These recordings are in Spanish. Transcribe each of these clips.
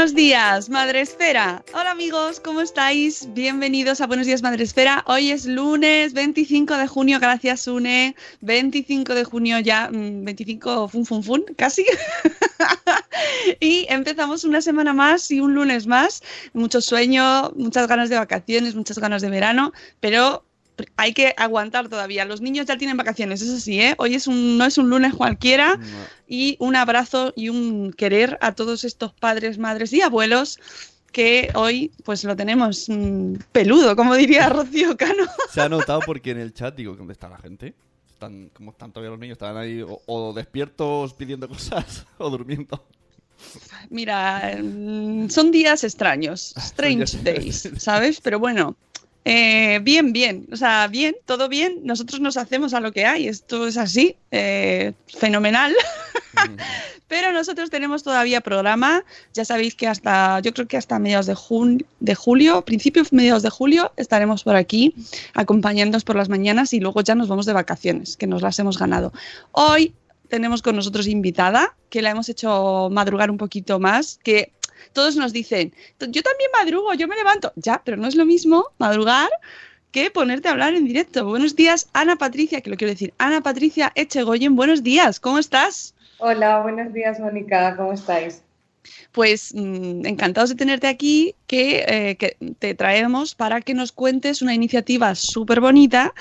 Buenos días, Madre Esfera. Hola amigos, ¿cómo estáis? Bienvenidos a Buenos días, Madre Esfera. Hoy es lunes 25 de junio, gracias Une. 25 de junio ya, mm, 25 fun fun fun, casi. y empezamos una semana más y un lunes más. Mucho sueño, muchas ganas de vacaciones, muchas ganas de verano, pero hay que aguantar todavía. Los niños ya tienen vacaciones, eso sí, ¿eh? Hoy es un, no es un lunes cualquiera. Y un abrazo y un querer a todos estos padres, madres y abuelos que hoy pues lo tenemos mm, peludo, como diría Rocío Cano. Se ha notado porque en el chat digo, ¿dónde está la gente? Están, ¿Cómo están todavía los niños? Estaban ahí o, o despiertos pidiendo cosas o durmiendo. Mira, mm, son días extraños, strange days, ¿sabes? Pero bueno, eh, bien, bien, o sea, bien, todo bien. Nosotros nos hacemos a lo que hay, esto es así, eh, fenomenal. Pero nosotros tenemos todavía programa, ya sabéis que hasta, yo creo que hasta mediados de, jun- de julio, principios mediados de julio, estaremos por aquí acompañándonos por las mañanas y luego ya nos vamos de vacaciones, que nos las hemos ganado. Hoy tenemos con nosotros invitada, que la hemos hecho madrugar un poquito más, que todos nos dicen, yo también madrugo, yo me levanto. Ya, pero no es lo mismo madrugar que ponerte a hablar en directo. Buenos días, Ana Patricia, que lo quiero decir. Ana Patricia Echegoyen, buenos días, ¿cómo estás? Hola, buenos días, Mónica, ¿cómo estáis? Pues mm, encantados de tenerte aquí, que, eh, que te traemos para que nos cuentes una iniciativa súper bonita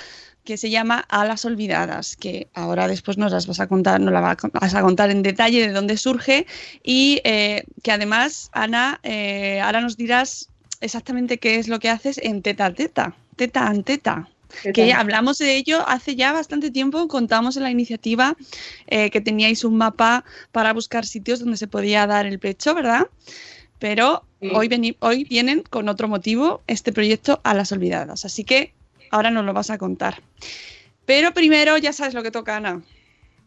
que se llama A las Olvidadas, que ahora después nos las vas a contar, nos la va- vas a contar en detalle de dónde surge y eh, que además, Ana, eh, ahora nos dirás exactamente qué es lo que haces en Teta Teta, Teta an Teta. ¿Qué Que hablamos de ello hace ya bastante tiempo, contamos en la iniciativa eh, que teníais un mapa para buscar sitios donde se podía dar el pecho, ¿verdad? Pero Sí. hoy, hoy vienen con otro motivo este proyecto a las olvidadas. Así que ahora nos lo vas a contar. Pero primero ya sabes lo que toca, Ana.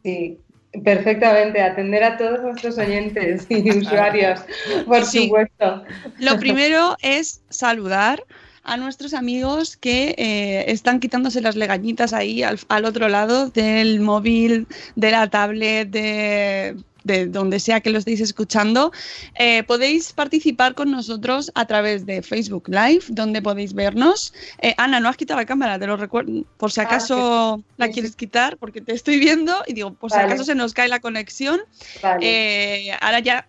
Sí, perfectamente, atender a todos nuestros oyentes y usuarios, por Sí. supuesto. Lo primero es saludar a nuestros amigos que eh, están quitándose las legañitas ahí al, al otro lado del móvil, de la tablet, de, de donde sea que lo estéis escuchando. Eh, podéis participar con nosotros a través de Facebook Live, donde podéis vernos. Eh, Ana, no has quitado la cámara, te lo recuerdo, por si Ah, acaso sí, la quieres quitar, porque te estoy viendo y digo, por si acaso se nos cae la conexión. Vale. Eh, ahora ya,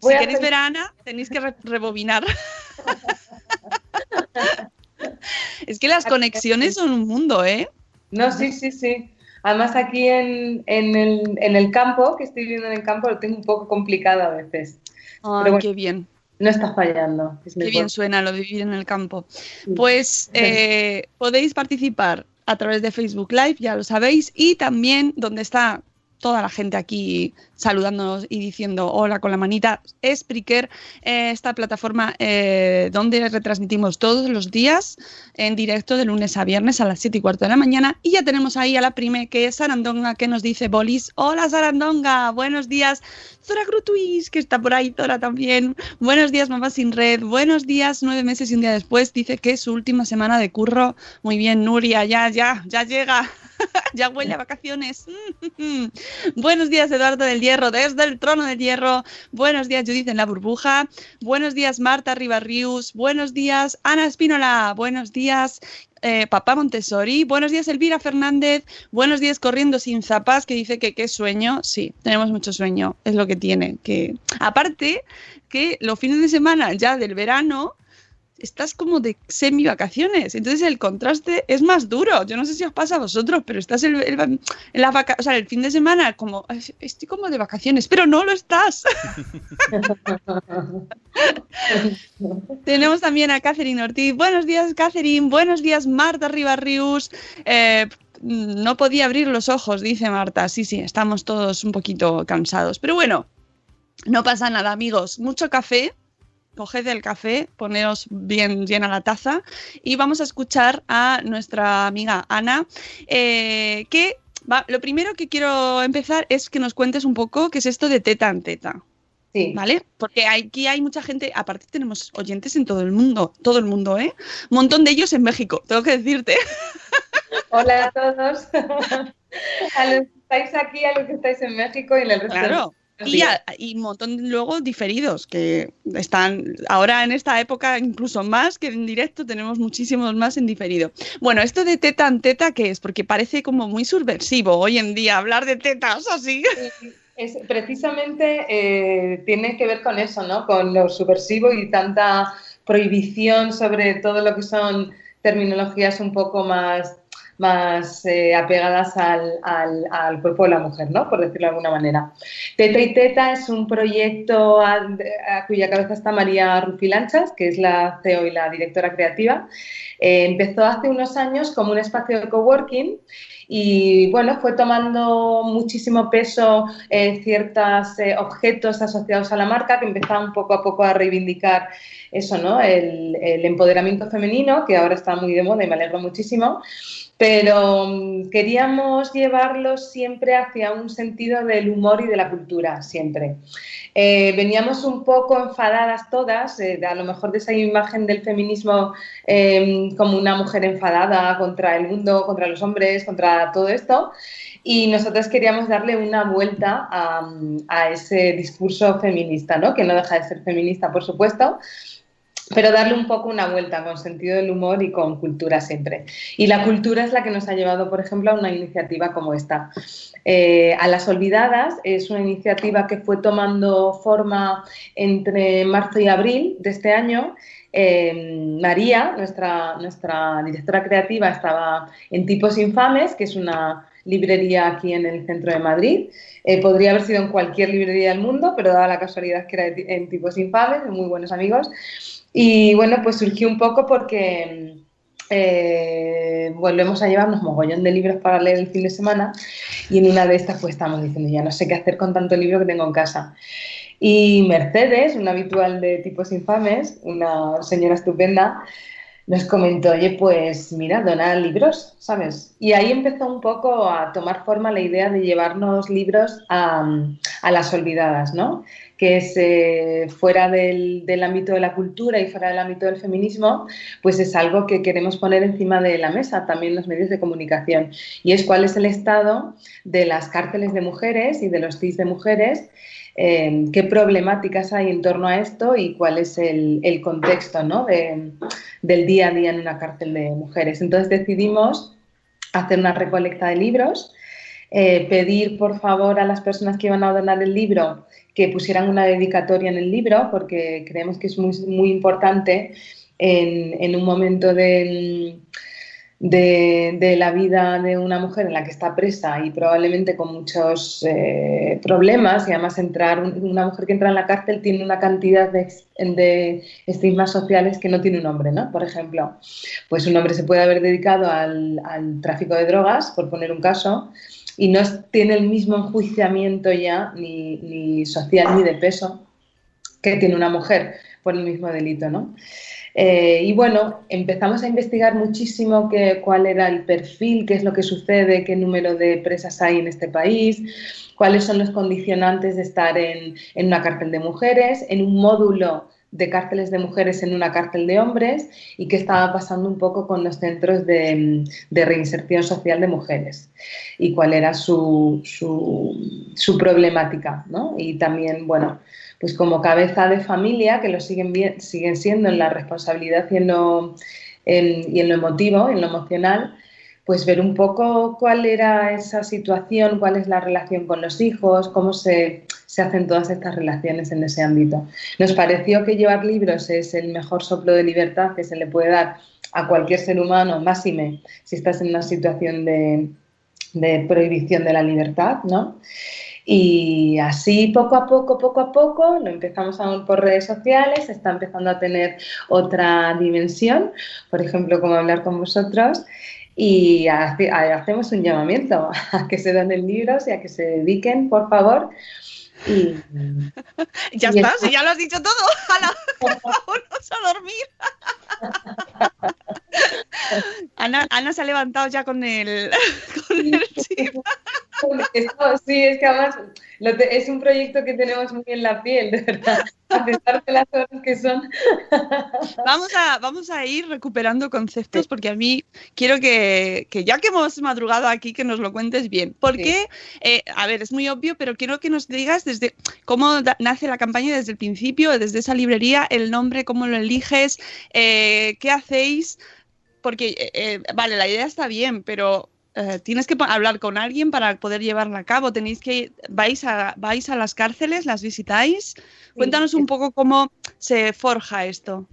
Voy si queréis hacer- ver a Ana, tenéis que re- rebobinar. es que las conexiones son un mundo, ¿eh? No, sí, sí, sí. Además aquí en, en el, en el campo, que estoy viviendo en el campo, lo tengo un poco complicado a veces. Bueno. qué bien. no está fallando. Es Qué bien suena lo de vivir en el campo. Pues eh, podéis participar a través de Facebook Live, ya lo sabéis, y también donde está toda la gente aquí saludándonos y diciendo hola con la manita, Spreaker, eh, esta plataforma eh, donde retransmitimos todos los días en directo de lunes a viernes a las 7 y cuarto de la mañana. Y ya tenemos ahí a la prime que es Sarandonga, que nos dice Bolis, hola Sarandonga, buenos días. Zora Grutuis, que está por ahí, Zora también. Buenos días, Mamá Sin Red. Buenos días, nueve meses y un día después. Dice que es su última semana de curro. Muy bien, Nuria, ya, ya, ya llega. ya huele a vacaciones. Buenos días, Eduardo del Hierro, desde el trono del Hierro. Buenos días, Judith en la burbuja. Buenos días, Marta Ribarrius. Buenos días, Ana Espínola. Buenos días, eh, Papá Montessori. Buenos días, Elvira Fernández. Buenos días, Corriendo sin zapas, que dice que qué sueño. Sí, tenemos mucho sueño, es lo que tiene. Que aparte que los fines de semana ya del verano estás como de semi vacaciones, entonces el contraste es más duro. Yo no sé si os pasa a vosotros, pero estás el, el- en la vaca- o sea, el fin de semana como "Ay, estoy como de vacaciones, pero no lo estás. Tenemos también a Catherine Ortiz. Buenos días, Catherine. Buenos días, Marta Ribarrius. Eh, no podía abrir los ojos, dice Marta. Sí, sí, estamos todos un poquito cansados. Pero bueno, no pasa nada, amigos. Mucho café. Coged el café, poneos bien llena la taza y vamos a escuchar a nuestra amiga Ana, eh, que va, lo primero que quiero empezar es que nos cuentes un poco qué es esto de teta en teta. Sí. ¿Vale? Porque aquí hay mucha gente, aparte tenemos oyentes en todo el mundo, todo el mundo, ¿eh? Un montón de ellos en México, tengo que decirte. Hola a todos. a los que estáis aquí, a los que estáis en México y en el resto Claro. Y, a- y un montón luego diferidos que están ahora en esta época incluso más que en directo, tenemos muchísimos más en diferido. Bueno, esto de teta en teta, ¿qué es? Porque parece como muy subversivo hoy en día hablar de tetas así. Es, precisamente eh, tiene que ver con eso, ¿no? Con lo subversivo y tanta prohibición sobre todo lo que son terminologías un poco más, más eh, apegadas al, al- cuerpo de la mujer, ¿no? Por decirlo de alguna manera. Teta y Teta es un proyecto a, a cuya cabeza está María Rufilanchas, que es la CEO y la directora creativa. Eh, empezó hace unos años como un espacio de coworking y bueno, fue tomando muchísimo peso eh, ciertos eh, objetos asociados a la marca que empezaban poco a poco a reivindicar eso, ¿no? El, el empoderamiento femenino, que ahora está muy de moda y me alegro muchísimo, pero mm, queríamos llevarlo siempre hacia un sentido del humor y de la cultura, siempre. Eh, veníamos un poco enfadadas todas, eh, a lo mejor de esa imagen del feminismo eh, como una mujer enfadada contra el mundo, contra los hombres, contra todo esto. Y nosotros queríamos darle una vuelta a, a ese discurso feminista, ¿no? que no deja de ser feminista, por supuesto, pero darle un poco una vuelta con sentido del humor y con cultura siempre. Y la cultura es la que nos ha llevado, por ejemplo, a una iniciativa como esta. Eh, a las Olvidadas es una iniciativa que fue tomando forma entre marzo y abril de este año. Eh, María, nuestra, nuestra directora creativa, estaba en Tipos Infames, que es una librería aquí en el centro de Madrid. Eh, podría haber sido en cualquier librería del mundo, pero daba la casualidad que era en Tipos Infames, muy buenos amigos. Y bueno, pues surgió un poco porque eh, volvemos a llevarnos mogollón de libros para leer el fin de semana y en una de estas pues estamos diciendo ya no sé qué hacer con tanto libro que tengo en casa. Y Mercedes, una habitual de tipos infames, una señora estupenda, nos comentó, oye, pues mira, dona libros, ¿sabes? Y ahí empezó un poco a tomar forma la idea de llevarnos libros a, a las olvidadas, ¿no? Que es eh, fuera del, del ámbito de la cultura y fuera del ámbito del feminismo, pues es algo que queremos poner encima de la mesa también los medios de comunicación. Y es cuál es el estado de las cárceles de mujeres y de los CIS de mujeres eh, qué problemáticas hay en torno a esto y cuál es el, el contexto ¿no? de, del día a día en una cárcel de mujeres. Entonces decidimos hacer una recolecta de libros, eh, pedir por favor a las personas que iban a donar el libro que pusieran una dedicatoria en el libro, porque creemos que es muy, muy importante en, en un momento de de, la vida de una mujer en la que está presa y probablemente con muchos eh, problemas y además entrar una mujer que entra en la cárcel tiene una cantidad de, de, estigmas sociales que no tiene un hombre, ¿no? Por ejemplo, pues un hombre se puede haber dedicado al, al tráfico de drogas, por poner un caso, y no tiene el mismo enjuiciamiento ya ni, ni social ni de peso que tiene una mujer por el mismo delito, ¿no? Eh, y bueno, empezamos a investigar muchísimo cuál era el perfil, qué es lo que sucede, qué número de presas hay en este país, cuáles son los condicionantes de estar en, en una cárcel de mujeres, en un módulo de cárceles de mujeres en una cárcel de hombres y qué estaba pasando un poco con los centros de, reinserción social de mujeres y cuál era su, su, problemática. ¿no? Y también, bueno, pues como cabeza de familia, que lo siguen, siguen siendo en la responsabilidad y en, lo, y en lo emotivo, en lo emocional, pues ver un poco cuál era esa situación, cuál es la relación con los hijos, cómo se, se, hacen todas estas relaciones en ese ámbito. Nos pareció que llevar libros es el mejor soplo de libertad que se le puede dar a cualquier ser humano, máxime si estás en una situación de, de prohibición de la libertad, ¿no? Y así poco a poco, poco a poco, lo empezamos a ver por redes sociales, está empezando a tener otra dimensión, por ejemplo, como hablar con vosotros, y hace, hacemos un llamamiento a que se donen libros y a que se dediquen, por favor. Y, ya y está, si ya lo has dicho todo, vámonos a dormir. Ana, Ana, se ha levantado ya con el, con el Esto, sí, es que además te, es un proyecto que tenemos muy en la piel, de verdad, a pesar de las horas que son. Vamos a, vamos a ir recuperando conceptos porque a mí quiero que, que ya que hemos madrugado aquí, que nos lo cuentes bien. Porque, sí. eh, a ver, es muy obvio, pero quiero que nos digas desde cómo da, nace la campaña desde el principio, desde esa librería, el nombre, cómo lo eliges, eh, qué hacéis porque, eh, eh, vale, la idea está bien, pero eh, tienes que hablar con alguien para poder llevarla a cabo. Tenéis que vais a vais a las cárceles, las visitáis. Cuéntanos un poco cómo se forja esto.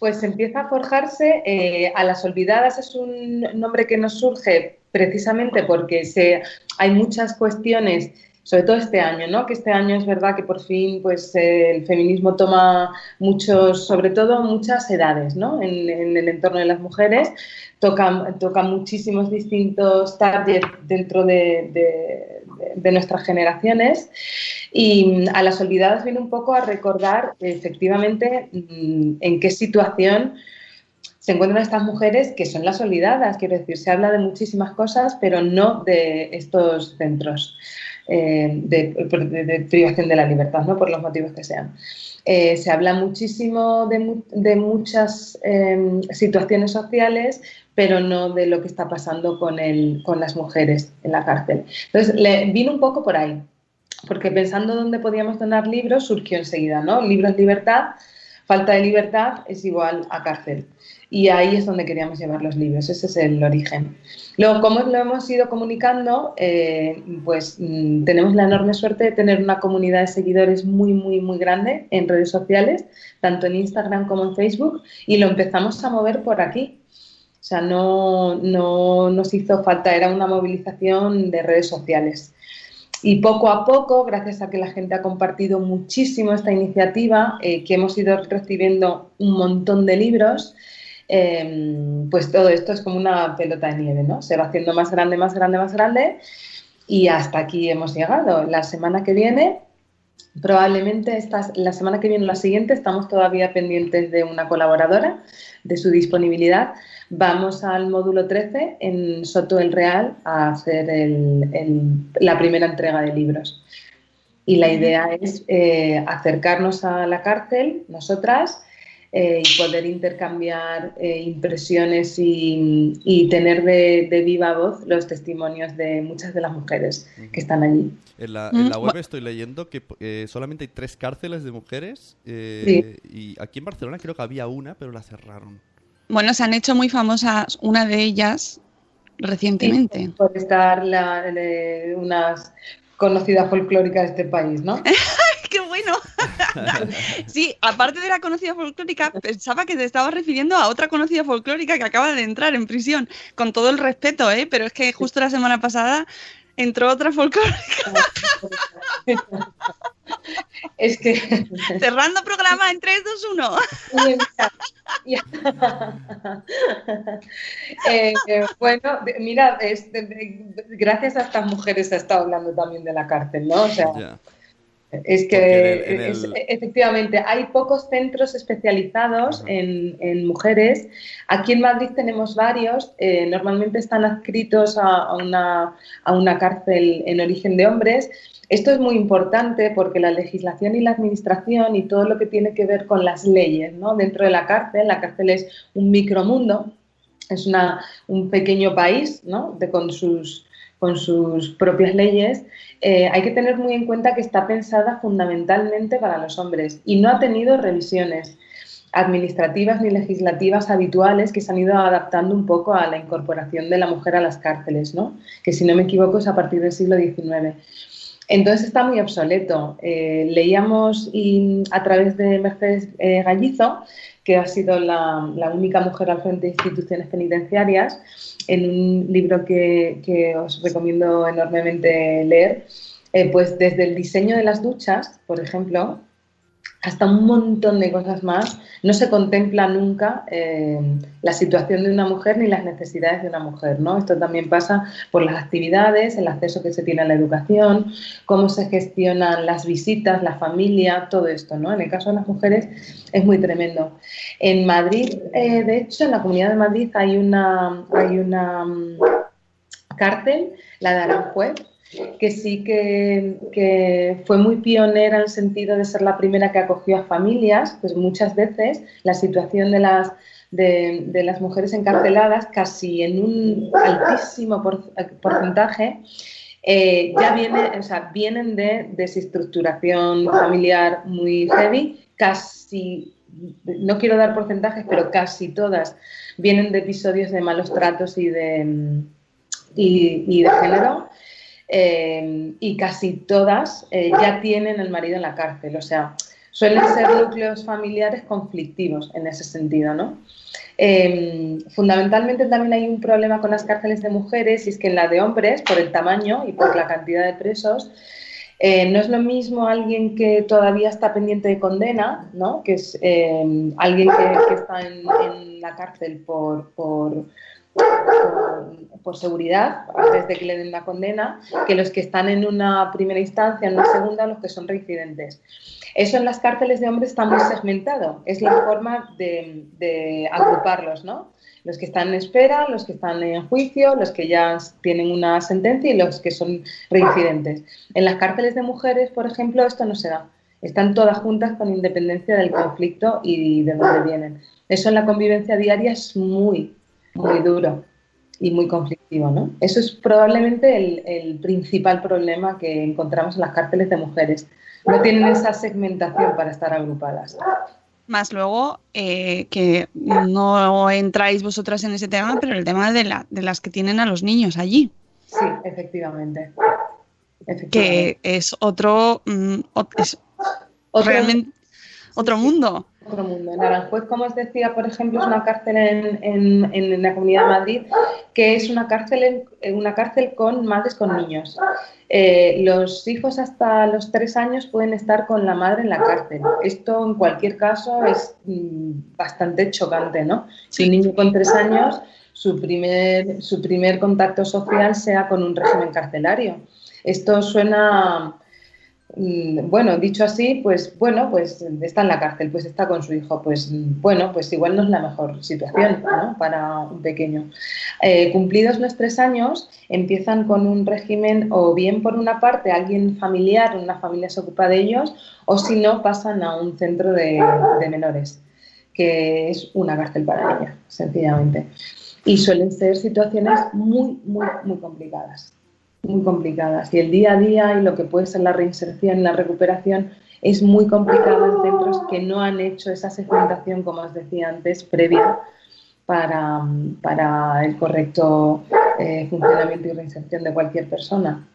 Pues empieza a forjarse. Eh, a las olvidadas es un nombre que nos surge precisamente porque se, hay muchas cuestiones sobre todo este año, ¿no? Que este año es verdad que por fin, pues, eh, el feminismo toma muchos, sobre todo muchas edades, ¿no? En, el entorno de las mujeres toca, toca muchísimos distintos targets dentro de, de, de, nuestras generaciones y a las olvidadas viene un poco a recordar efectivamente mm, en qué situación se encuentran estas mujeres que son las olvidadas, quiero decir, se habla de muchísimas cosas, pero no de estos centros eh, de, privación de la libertad, ¿no? por los motivos que sean. Eh, se habla muchísimo de, de muchas eh, situaciones sociales, pero no de lo que está pasando con, el, con las mujeres en la cárcel. Entonces, le, vino un poco por ahí, porque pensando dónde podíamos donar libros, surgió enseguida, ¿no? Libros libertad, falta de libertad es igual a cárcel. Y ahí es donde queríamos llevar los libros, ese es el origen. Luego, ¿cómo lo hemos ido comunicando? Eh, pues mm, tenemos la enorme suerte de tener una comunidad de seguidores muy, muy, muy grande en redes sociales, tanto en Instagram como en Facebook, y lo empezamos a mover por aquí. O sea, no, no nos hizo falta, era una movilización de redes sociales. Y poco a poco, gracias a que la gente ha compartido muchísimo esta iniciativa, eh, que hemos ido recibiendo un montón de libros, eh, pues todo esto es como una pelota de nieve, ¿no? Se va haciendo más grande, más grande, más grande y hasta aquí hemos llegado. La semana que viene, probablemente esta, la semana que viene o la siguiente, estamos todavía pendientes de una colaboradora, de su disponibilidad. Vamos al módulo 13 en Soto del Real a hacer el, el, la primera entrega de libros. Y la idea es eh, acercarnos a la cárcel, nosotras, eh, y poder intercambiar eh, impresiones y, y tener de, de, viva voz los testimonios de muchas de las mujeres uh -huh. que están allí. En la, en la web estoy leyendo que eh, solamente hay tres cárceles de mujeres sí. y aquí en Barcelona creo que había una, pero la cerraron. Bueno, se han hecho muy famosas una de ellas recientemente. Sí, por estar la, unas conocidas folclóricas de este país, ¿no? ¡Qué bueno! Sí, aparte de la conocida folclórica, pensaba que te estabas refiriendo a otra conocida folclórica que acaba de entrar en prisión, con todo el respeto, ¿eh? pero es que justo la semana pasada entró otra folclórica. Es que Cerrando programa en 3, 2, 1. Eh, eh, bueno, mira, es- de- de- gracias a estas mujeres se ha estado hablando también de la cárcel, ¿no? O sea. Es que Porque en el- es- efectivamente hay pocos centros especializados en mujeres. Aquí en Madrid tenemos varios, eh, normalmente están adscritos a, a una, a una cárcel en origen de hombres. Esto es muy importante porque la legislación y la administración y todo lo que tiene que ver con las leyes ¿no? dentro de la cárcel, la cárcel es un micromundo, es una, un pequeño país ¿no? de, con, sus, con sus propias leyes, eh, hay que tener muy en cuenta que está pensada fundamentalmente para los hombres y no ha tenido revisiones administrativas ni legislativas habituales que se han ido adaptando un poco a la incorporación de la mujer a las cárceles, ¿no? que si no me equivoco es a partir del siglo XIX. Entonces está muy obsoleto. Eh, leíamos y, a través de Mercedes eh, Gallizo, que ha sido la, única mujer al frente de instituciones penitenciarias, en un libro que, que os recomiendo enormemente leer, eh, pues desde el diseño de las duchas, por ejemplo, hasta un montón de cosas más, no se contempla nunca eh, la situación de una mujer ni las necesidades de una mujer, ¿no? Esto también pasa por las actividades, el acceso que se tiene a la educación, cómo se gestionan las visitas, la familia, todo esto, ¿no? En el caso de las mujeres es muy tremendo. En Madrid, eh, de hecho, en la Comunidad de Madrid hay una, hay una mm, cárcel, la de Aranjuez, que sí que, que, fue muy pionera en el sentido de ser la primera que acogió a familias, pues muchas veces la situación de las, de, las mujeres encarceladas, casi en un altísimo por, porcentaje, eh, ya viene, o sea, vienen de desestructuración familiar muy heavy, casi, no quiero dar porcentajes, pero casi todas vienen de episodios de malos tratos y de, y de género. Eh, y casi todas eh, ya tienen el marido en la cárcel, o sea, suelen ser núcleos familiares conflictivos en ese sentido, ¿no? Eh, fundamentalmente también hay un problema con las cárceles de mujeres y es que en la de hombres, por el tamaño y por la cantidad de presos, no es lo mismo alguien que todavía está pendiente de condena, ¿no? que es alguien que, está en, la cárcel por, por, seguridad, antes de que le den la condena, que los que están en una primera instancia, en una segunda, los que son reincidentes. Eso en las cárceles de hombres está muy segmentado, es la forma de, de agruparlos, ¿no? los que están en espera, los que están en juicio, los que ya tienen una sentencia y los que son reincidentes. En las cárceles de mujeres, por ejemplo, esto no se da. Están todas juntas con independencia del conflicto y de dónde vienen. Eso en la convivencia diaria es muy, muy duro y muy conflictivo, ¿no? Eso es probablemente el, el principal problema que encontramos en las cárceles de mujeres. No tienen esa segmentación para estar agrupadas. Más luego, eh, que no entráis vosotras en ese tema, pero el tema de, la, de las que tienen a los niños allí. Sí, efectivamente. efectivamente. Que es otro, mm, es otro realmente otro mundo. En Aranjuez, como os decía, por ejemplo, es una cárcel en, en, en la Comunidad de Madrid que es una cárcel, una cárcel con madres con niños. Eh, los hijos hasta los tres años pueden estar con la madre en la cárcel. Esto, en cualquier caso, es mm, bastante chocante, ¿no? Si un niño con tres años, su primer, contacto social sea con un régimen carcelario. Esto suena, bueno, dicho así, pues bueno, pues está en la cárcel, pues está con su hijo, pues bueno, pues igual no es la mejor situación ¿no? para un pequeño. Eh, cumplidos los tres años, empiezan con un régimen o bien por una parte alguien familiar, una familia se ocupa de ellos, o si no, pasan a un centro de, de menores, que es una cárcel para ella, sencillamente. Y suelen ser situaciones muy, muy, muy complicadas muy complicadas y el día a día y lo que puede ser la reinserción y la recuperación es muy complicado en centros que no han hecho esa segmentación, como os decía antes, previa para, para el correcto eh, funcionamiento y reinserción de cualquier persona.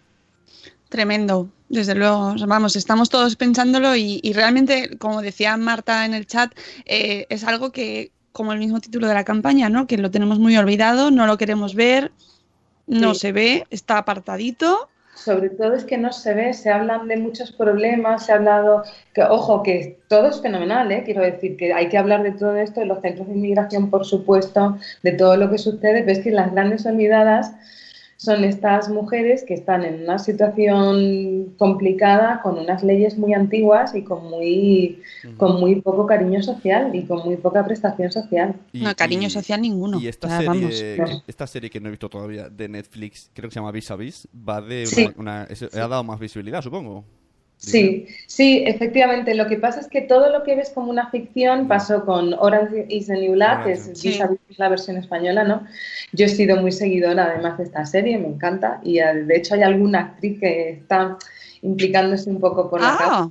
Tremendo, desde luego. Vamos, estamos todos pensándolo y, y realmente, como decía Marta en el chat, eh, es algo que, como el mismo título de la campaña, ¿no? Que lo tenemos muy olvidado, no lo queremos ver, no Sí. se ve, está apartadito. Sobre todo es que no se ve, se hablan de muchos problemas, se ha hablado, que ojo, que todo es fenomenal, ¿eh? quiero decir que hay que hablar de todo esto, de los centros de inmigración, por supuesto, de todo lo que sucede, ves que las grandes olvidadas son estas mujeres que están en una situación complicada, con unas leyes muy antiguas y con muy, con muy poco cariño social y con muy poca prestación social. Y- no, cariño y- social ninguno. Y esta O sea, serie, vamos. esta serie que no he visto todavía de Netflix, creo que se llama Vis a Vis, va de Sí. una, una- ha dado más visibilidad, supongo. Sí, sí, efectivamente. Lo que pasa es que todo lo que ves como una ficción pasó con Orange is the New Black, que es. Sí. la versión española, ¿no? Yo he sido muy seguidora además de esta serie, me encanta, y eh, de hecho hay alguna actriz que está implicándose un poco por la. Ah,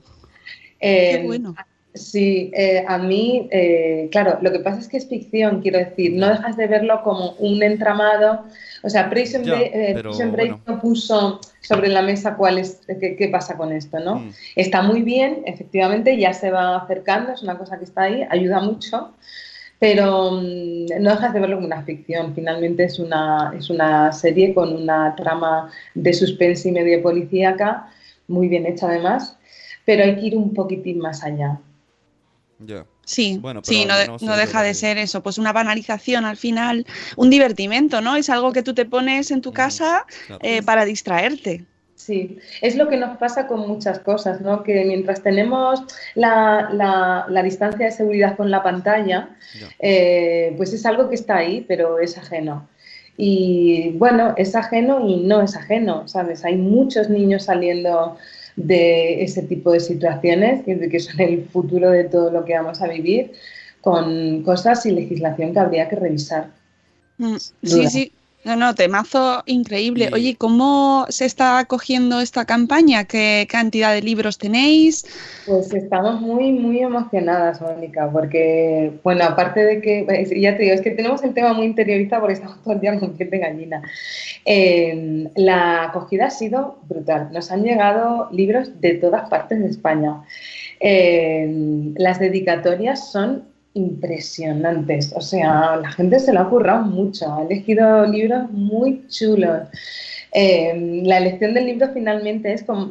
Eh, qué bueno. Sí, eh, a mí, eh, claro, lo que pasa es que es ficción, quiero decir, no dejas de verlo como un entramado. O sea, Prison, Ya, Break, eh, pero Prison Break bueno. no puso sobre la mesa cuál es, qué, qué pasa con esto, ¿no? Mm. Está muy bien, efectivamente, ya se va acercando, es una cosa que está ahí, ayuda mucho, pero mm, no dejas de verlo como una ficción. Finalmente es una, es una serie con una trama de suspense y medio policíaca, muy bien hecha además, pero hay que ir un poquitín más allá. Ya. Sí, Bueno, pero sí, no, de- deja de ser eso, pues una banalización al final, un divertimento, ¿no? Es algo que tú te pones en tu Mm, casa claro. eh, para distraerte. Sí, es lo que nos pasa con muchas cosas, ¿no? Que mientras tenemos la, la- la distancia de seguridad con la pantalla, eh, pues es algo que está ahí, pero es ajeno. Y bueno, es ajeno y no es ajeno, ¿sabes? Hay muchos niños saliendo de ese tipo de situaciones, que, que son el futuro de todo lo que vamos a vivir, con cosas y legislación que habría que revisar. Mm. Sí, sí. No, no, temazo increíble. Y- Oye, ¿cómo se está acogiendo esta campaña? ¿Qué cantidad de libros tenéis? Pues estamos muy, muy emocionadas, Mónica, porque, bueno, aparte de que, ya te digo, es que tenemos el tema muy interiorizado porque estamos todo el día con piel de gallina. Eh, la acogida ha sido brutal. Nos han llegado libros de todas partes de España. Eh, las dedicatorias son impresionantes. O sea, la gente se lo ha currado mucho. Ha elegido libros muy chulos. Eh, la elección del libro finalmente es como,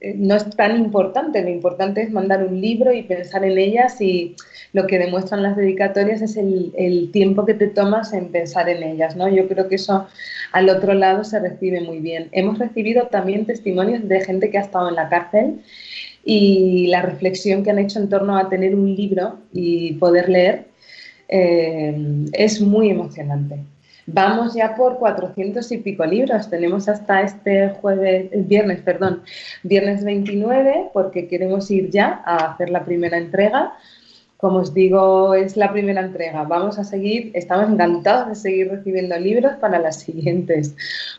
eh, no es tan importante, lo importante es mandar un libro y pensar en ellas y lo que demuestran las dedicatorias es el, el tiempo que te tomas en pensar en ellas, ¿no? Yo creo que eso al otro lado se recibe muy bien. Hemos recibido también testimonios de gente que ha estado en la cárcel y la reflexión que han hecho en torno a tener un libro y poder leer eh, es muy emocionante. Vamos ya por 400 y pico libros. Tenemos hasta este jueves, el viernes, perdón, viernes 29, porque queremos ir ya a hacer la primera entrega. Como os digo, es la primera entrega. Vamos a seguir, estamos encantados de seguir recibiendo libros para las siguientes,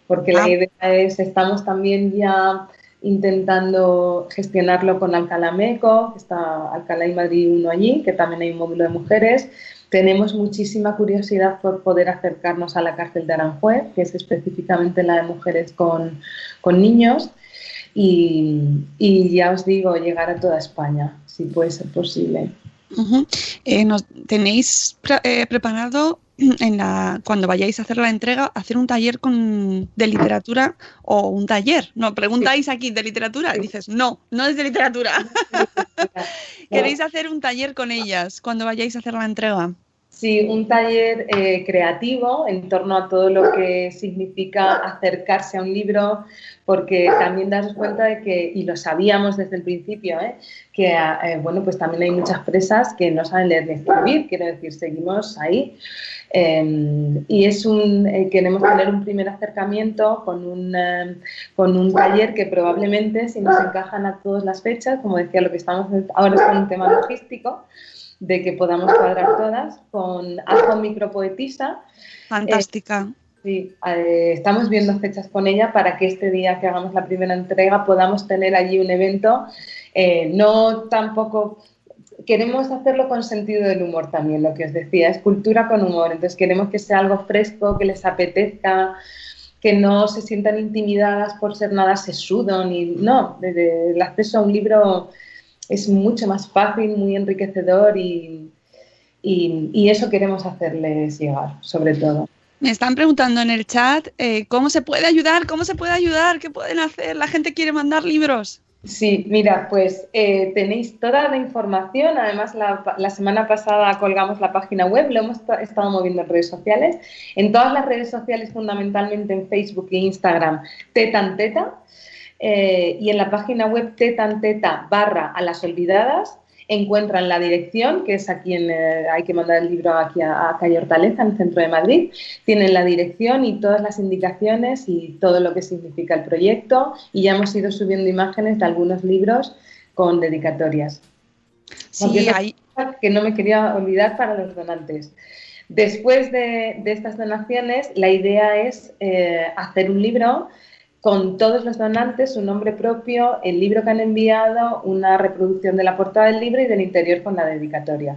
porque la Ah. idea es, estamos también ya intentando gestionarlo con Alcalá Meco, que está Alcalá y Madrid uno allí, que también hay un módulo de mujeres. Tenemos muchísima curiosidad por poder acercarnos a la cárcel de Aranjuez, que es específicamente la de mujeres con, con niños. Y, y ya os digo, llegar a toda España, si puede ser posible. Eh, nos, ¿Tenéis pre- eh, preparado en la, cuando vayáis a hacer la entrega hacer un taller con, de literatura o un taller? No, preguntáis aquí de literatura y dices, no, no es de literatura. ¿Queréis hacer un taller con ellas cuando vayáis a hacer la entrega? Sí, un taller eh, creativo en torno a todo lo que significa acercarse a un libro, porque también daros cuenta de que, y lo sabíamos desde el principio, ¿eh? que eh, bueno, pues también hay muchas presas que no saben leer ni escribir, quiero decir, seguimos ahí. Eh, y es un, eh, queremos tener un primer acercamiento con un, con un taller que probablemente, si nos encajan a todas las fechas, como decía, lo que estamos ahora es con un tema logístico, de que podamos cuadrar todas, con Ajo Micropoetisa. Fantástica. Sí, eh, estamos viendo fechas con ella para que este día que hagamos la primera entrega podamos tener allí un evento. Eh, no tampoco queremos hacerlo con sentido del humor también, lo que os decía, es cultura con humor. Entonces queremos que sea algo fresco, que les apetezca, que no se sientan intimidadas por ser nada sesudo, ni no, el acceso a un libro es mucho más fácil, muy enriquecedor y, y, eso queremos hacerles llegar, sobre todo. Me están preguntando en el chat eh, cómo se puede ayudar, cómo se puede ayudar, qué pueden hacer. La gente quiere mandar libros. Sí, mira, pues eh, tenéis toda la información. Además, la, semana pasada colgamos la página web, lo hemos estado moviendo en redes sociales. En todas las redes sociales, fundamentalmente en Facebook e Instagram, Tetanteta. Eh, y en la página web tetanteta barra a las olvidadas encuentran la dirección, que es aquí en, eh, hay que mandar el libro aquí a, Calle Hortaleza, en el centro de Madrid. Tienen la dirección y todas las indicaciones y todo lo que significa el proyecto. Y ya hemos ido subiendo imágenes de algunos libros con dedicatorias. Sí, hay... Que no me quería olvidar para los donantes. Después de, estas donaciones, la idea es eh, hacer un libro con todos los donantes, su nombre propio, el libro que han enviado, una reproducción de la portada del libro y del interior con la dedicatoria,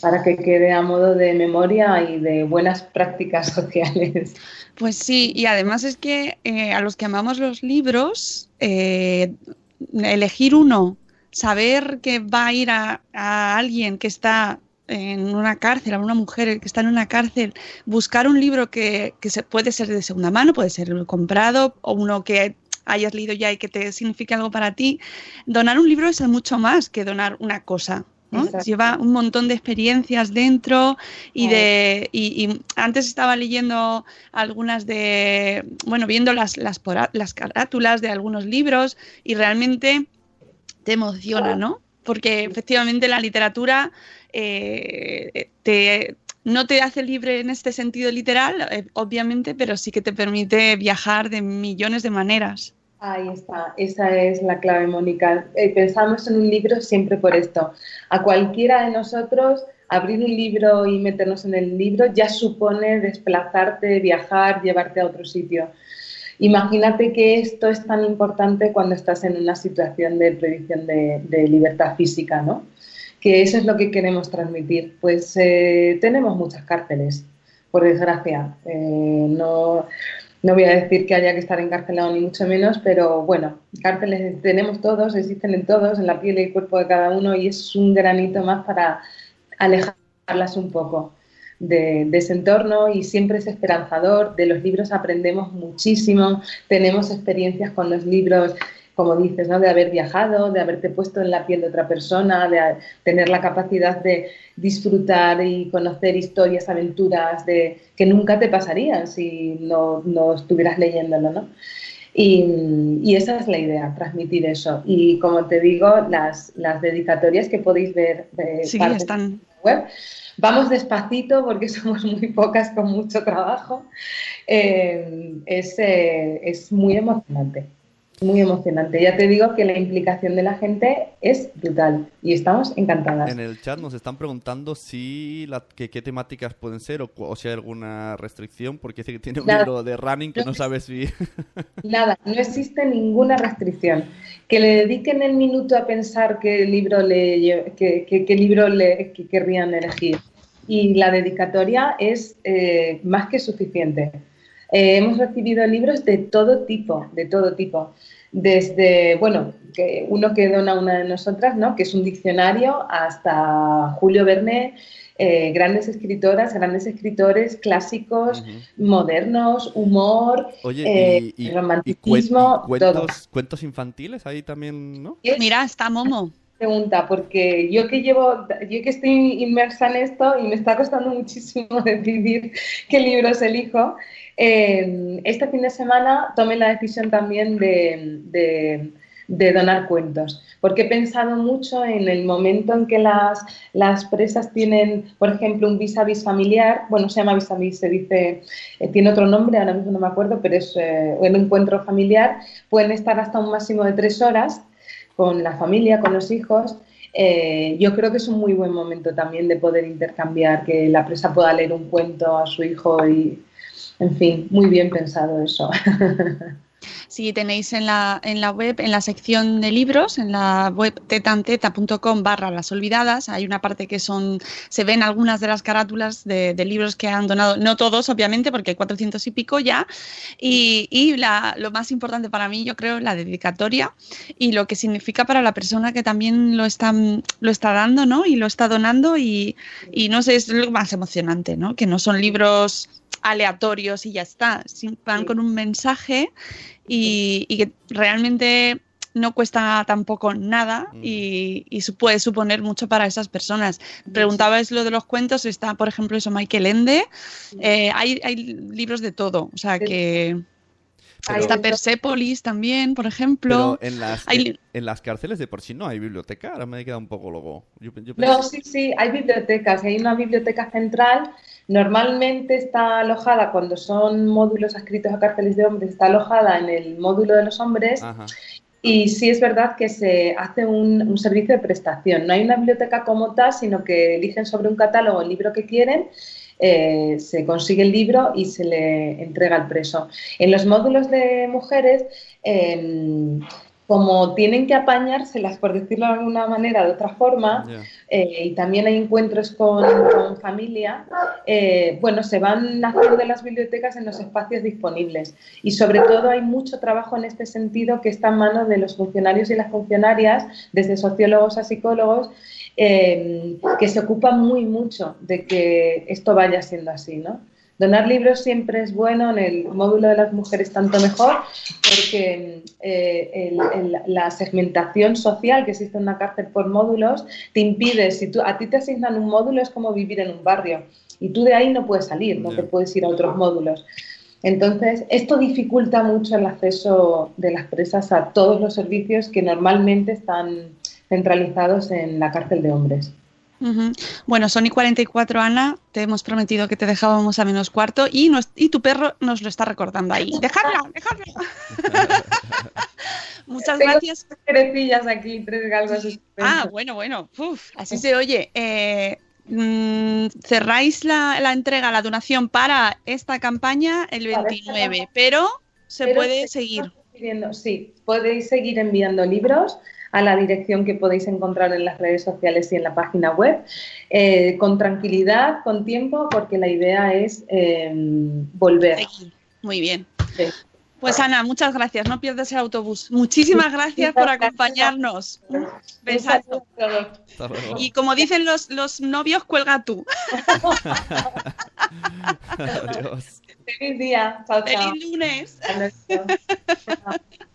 para que quede a modo de memoria y de buenas prácticas sociales. Pues sí, y además es que eh, a los que amamos los libros, eh, elegir uno, saber que va a ir a alguien que está en una cárcel, a una mujer que está en una cárcel, buscar un libro que, se puede ser de segunda mano, puede ser comprado o uno que hayas leído ya y que te signifique algo para ti. Donar un libro es mucho más que donar una cosa. Lleva un montón de experiencias dentro y de y, antes estaba leyendo algunas de bueno viendo las, las, las carátulas de algunos libros y realmente te emociona, ¿no? Porque efectivamente la literatura eh, no te hace libre en este sentido literal, eh, obviamente, pero sí que te permite viajar de millones de maneras. Ahí está, esa es la clave, Mónica. Eh, pensamos en un libro siempre por esto. A cualquiera de nosotros, abrir un libro y meternos en el libro ya supone desplazarte, viajar, llevarte a otro sitio. Imagínate que esto es tan importante cuando estás en una situación de prohibición de, de libertad física, ¿no? Que eso es lo que queremos transmitir. Pues eh, tenemos muchas cárceles, por desgracia. Eh, no, no voy a decir que haya que estar encarcelado ni mucho menos, pero bueno, cárceles tenemos todos, existen en todos, en la piel y el cuerpo de cada uno y es un granito más para alejarlas un poco de, de, ese entorno y siempre es esperanzador. De los libros aprendemos muchísimo, tenemos experiencias con los libros como dices, ¿no? de haber viajado, de haberte puesto en la piel de otra persona, de tener la capacidad de disfrutar y conocer historias, aventuras de, que nunca te pasarían si no, no estuvieras leyéndolo. ¿no? Y, esa es la idea, transmitir eso. Y como te digo, las, las dedicatorias que podéis ver de sí, están. en la web. Vamos despacito porque somos muy pocas con mucho trabajo. Eh, es, eh, es muy emocionante muy emocionante. Ya te digo que la implicación de la gente es brutal y estamos encantadas. En el chat nos están preguntando si la, qué temáticas pueden ser o, si hay alguna restricción, porque dice que tiene un libro de running que no, sabes si... Nada, no existe ninguna restricción. Que le dediquen el minuto a pensar qué libro, le, qué, libro le, querrían elegir. Y la dedicatoria es eh, más que suficiente. Eh, hemos recibido libros de todo tipo, de todo tipo. Desde, bueno, que uno que dona una de nosotras, ¿no? que es un diccionario, hasta Julio Verne, eh, grandes escritoras, grandes escritores clásicos, modernos, humor, Oye, y, romanticismo, cuentos, cuentos infantiles ahí también, ¿no? Mira, está Momo pregunta, porque yo que llevo, yo que estoy inmersa en esto y me está costando muchísimo decidir qué libros elijo, eh, este fin de semana tomé la decisión también de, donar cuentos, porque he pensado mucho en el momento en que las, presas tienen, por ejemplo, un vis a vis familiar, bueno, se llama vis a vis, se dice, eh, tiene otro nombre, ahora mismo no me acuerdo, pero es eh, un encuentro familiar, pueden estar hasta un máximo de tres horas con la familia, con los hijos. yo creo que es un muy buen momento también de poder intercambiar, que la presa pueda leer un cuento a su hijo y, en fin, muy bien pensado eso. si tenéis en la, en la web, en la sección de libros, en la web tetanteta.com barra las olvidadas, hay una parte que son, se ven algunas de las carátulas de, de libros que han donado, no todos obviamente, porque hay 400 y pico ya, y, y la, lo más importante para mí, yo creo, la dedicatoria y lo que significa para la persona que también lo está, lo está dando, ¿no? Y lo está donando y, y no sé, es lo más emocionante, ¿no? Que no son libros aleatorios y ya está, van con un mensaje y, y que realmente no cuesta tampoco nada y, y su- puede suponer mucho para esas personas. Preguntabais lo de los cuentos, está por ejemplo eso Michael Ende, eh, hay, hay libros de todo, o sea que Pero- está Persepolis también, por ejemplo. Pero en las, Hay en, li- en las cárceles de por sí no hay biblioteca. Ahora me he quedado un poco loco. Yo, yo No, sí, sí, hay bibliotecas. Hay una biblioteca central. Normalmente está alojada, cuando son módulos adscritos a cárceles de hombres, está alojada en el módulo de los hombres. Ajá. Y sí es verdad que se hace un, un servicio de prestación. No hay una biblioteca como tal, sino que eligen sobre un catálogo el libro que quieren, eh, se consigue el libro y se le entrega al preso. En los módulos de mujeres, eh, como tienen que apañárselas, por decirlo de alguna manera, de otra forma, eh, y también hay encuentros con, con familia, eh, bueno, se van haciendo las bibliotecas en los espacios disponibles. Y sobre todo hay mucho trabajo en este sentido que está en manos de los funcionarios y las funcionarias, desde sociólogos a psicólogos, eh, que se ocupan muy mucho de que esto vaya siendo así, ¿no? Donar libros siempre es bueno, en el módulo de las mujeres tanto mejor, porque eh, el- el- la segmentación social que existe en una cárcel por módulos te impide, si tú, a ti te asignan un módulo es como vivir en un barrio y tú de ahí no puedes salir, no te puedes ir a otros módulos. Entonces, esto dificulta mucho el acceso de las presas a todos los servicios que normalmente están centralizados en la cárcel de hombres. Ujú. Bueno, Sony 44, Ana, te hemos prometido que te dejábamos a menos cuarto y, nos- y tu perro nos lo está recordando ahí. ¡Dejadla! ¡Dejadla! Muchas Tengo gracias. tres cerecillas aquí, tres galgos. Ah, bueno, bueno. Uf, así se oye. Eh, mm, cerráis la, la entrega, la donación para esta campaña el Para esta 29, campaña. pero se Pero puede seguir. Sí, podéis seguir enviando libros a la dirección que podéis encontrar en las redes sociales y en la página web, eh, con tranquilidad, con tiempo, porque la idea es eh, volver. Muy bien. Sí. Pues Ana, muchas gracias. No pierdas el autobús. Muchísimas gracias por acompañarnos. Besazo. Y como dicen los, los novios, cuelga tú. Adiós. Feliz día. Chao, chao. ¡Feliz lunes!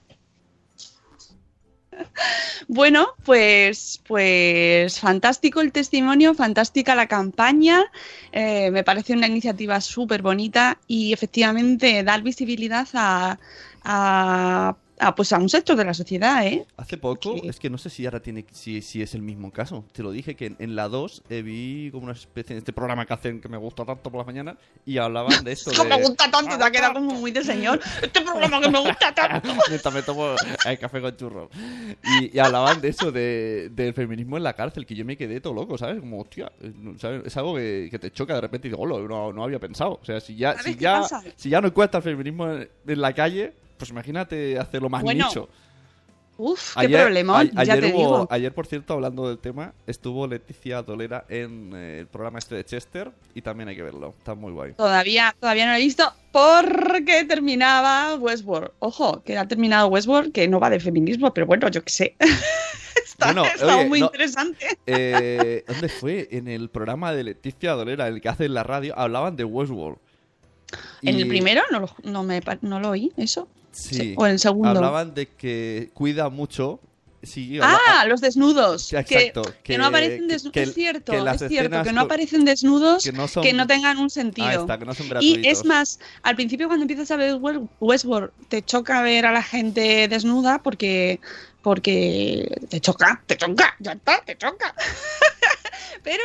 Bueno, pues, pues fantástico el testimonio, fantástica la campaña. eh, me parece una iniciativa súper bonita y efectivamente dar visibilidad a, a, a, pues a un sector de la sociedad, ¿eh? Hace poco, Sí. es que no sé si ahora tiene si, si es el mismo caso. Te lo dije que en, en la 2 eh, vi como una especie de este programa que hacen que me gusta tanto por las mañanas y hablaban de esto de me gusta tanto, te ha quedado como muy de señor. Este programa que me gusta tanto. Me tomo el café con churros. Y, y hablaban de eso, de, del feminismo en la cárcel, que yo me quedé todo loco, ¿sabes? Como, hostia, eh, ¿sabes? es algo que, que te choca de repente y digo, "Hola, no, no había pensado. O sea, si ya, ¿Sabes si ya, pasa? si ya no cuesta el feminismo en, en la calle, pues imagínate hacerlo más Bueno, nicho. Uf, qué problema, a- ya ayer te hubo- digo. ayer, por cierto, hablando del tema, estuvo Leticia Dolera en eh, el programa este de Chester y también hay que verlo. Está muy guay. Todavía, todavía no lo he visto porque terminaba Westworld. Ojo, que ha terminado Westworld, que no va de feminismo, pero bueno, yo qué sé. está Bueno, está oye, muy no- interesante. Eh, ¿Dónde fue? En el programa de Leticia Dolera, el que hace en la radio, hablaban de Westworld. En Y- el primero no lo, no me, pa- no lo oí, eso. Sí. O en el segundo. Hablaban de que cuida mucho. Sí, habla- Ah, los desnudos. Que, exacto, que que- no aparecen desnudos. que- es cierto, que es cierto, que no aparecen desnudos que que no tengan un sentido. Ahí está, que no son gratuitos. Y es más, al principio cuando empiezas a ver Westworld, te choca ver a la gente desnuda porque, porque te choca, te choca, ya está, te choca. Pero